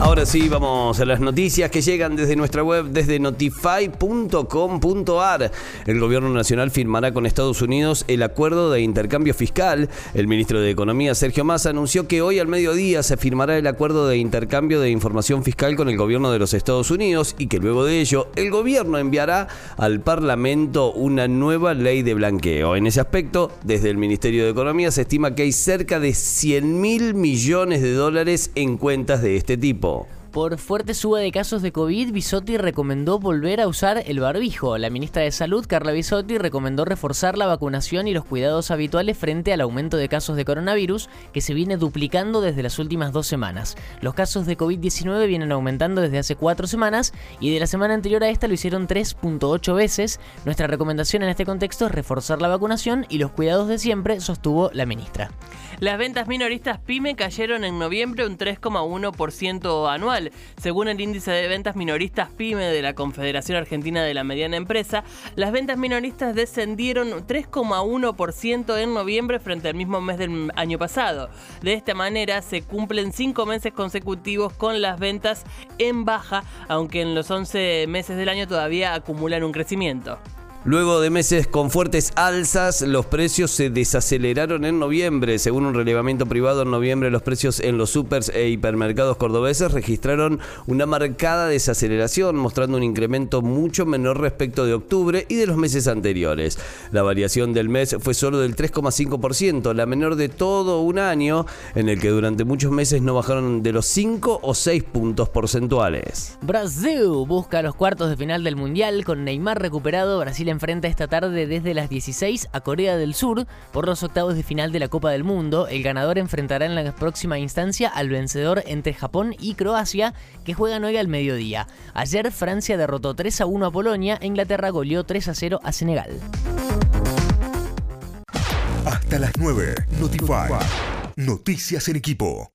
Ahora sí, vamos a las noticias que llegan desde nuestra web, desde notify.com.ar. El gobierno nacional firmará con Estados Unidos el acuerdo de intercambio fiscal. El ministro de Economía, Sergio Massa, anunció que hoy al mediodía se firmará el acuerdo de intercambio de información fiscal con el gobierno de los Estados Unidos y que luego de ello el gobierno enviará al Parlamento una nueva ley de blanqueo. En ese aspecto, desde el Ministerio de Economía se estima que hay cerca de 100 mil millones de dólares en cuentas de este tipo. Por fuerte suba de casos de COVID, Bisotti recomendó volver a usar el barbijo. La ministra de Salud, Carla Bisotti, recomendó reforzar la vacunación y los cuidados habituales frente al aumento de casos de coronavirus que se viene duplicando desde las últimas dos semanas. Los casos de COVID-19 vienen aumentando desde hace cuatro semanas y de la semana anterior a esta lo hicieron 3.8 veces. Nuestra recomendación en este contexto es reforzar la vacunación y los cuidados de siempre, sostuvo la ministra. Las ventas minoristas PYME cayeron en noviembre un 3,1% anual. Según el índice de ventas minoristas PYME de la Confederación Argentina de la Mediana Empresa, las ventas minoristas descendieron 3,1% en noviembre frente al mismo mes del año pasado. De esta manera se cumplen cinco meses consecutivos con las ventas en baja, aunque en los 11 meses del año todavía acumulan un crecimiento. Luego de meses con fuertes alzas, los precios se desaceleraron en noviembre. Según un relevamiento privado, en noviembre los precios en los supers e hipermercados cordobeses registraron una marcada desaceleración, mostrando un incremento mucho menor respecto de octubre y de los meses anteriores. La variación del mes fue solo del 3,5%, la menor de todo un año, en el que durante muchos meses no bajaron de los 5 o 6 puntos porcentuales. Brasil busca los cuartos de final del Mundial con Neymar recuperado. Enfrenta esta tarde desde las 16 a Corea del Sur por los octavos de final de la Copa del Mundo. El ganador enfrentará en la próxima instancia al vencedor entre Japón y Croacia, que juegan hoy al mediodía. Ayer Francia derrotó 3 a 1 a Polonia Inglaterra goleó 3 a 0 a Senegal. Hasta las 9. Notify. Noticias en equipo.